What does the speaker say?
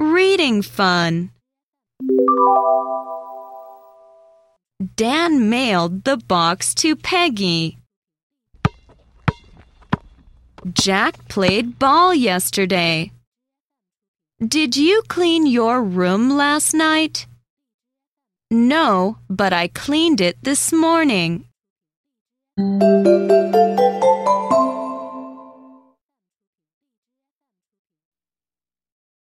Reading fun. Dan mailed the box to Peggy. Jack played ball yesterday. Did you clean your room last night? No, but I cleaned it this morning.